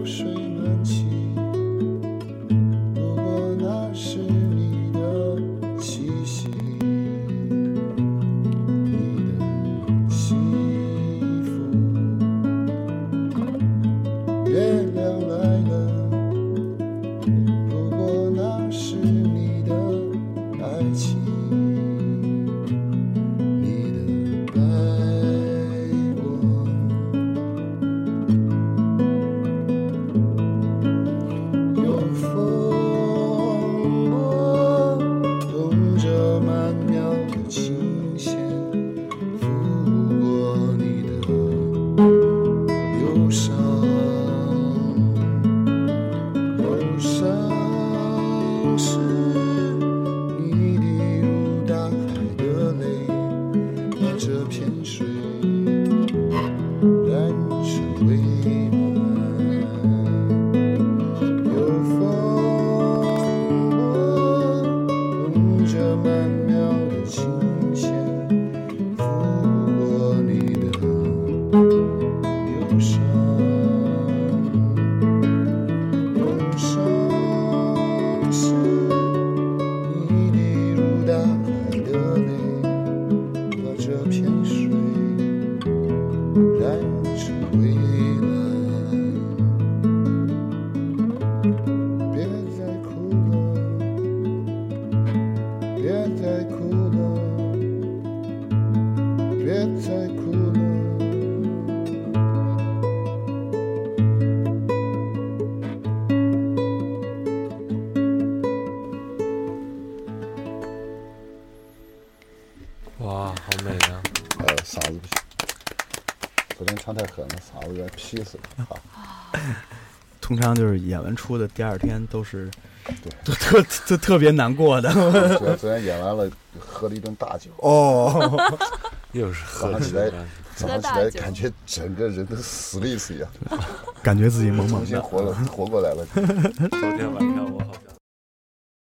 潮水这片水染成染成蔚蓝。别再哭了，别再哭了，别再哭了。哇，好美啊！呃，嗓子不行，昨天唱太狠了，嗓子有点劈死了。啊，通常就是演完出的第二天都是对都 特都特别难过的。昨天昨天演完了，喝了一顿大酒，哦，又是喝早上起来早上起来感觉整个人都死了一次一样，感觉自己猛猛的重新的。活了，活过来了。昨天晚上我好像。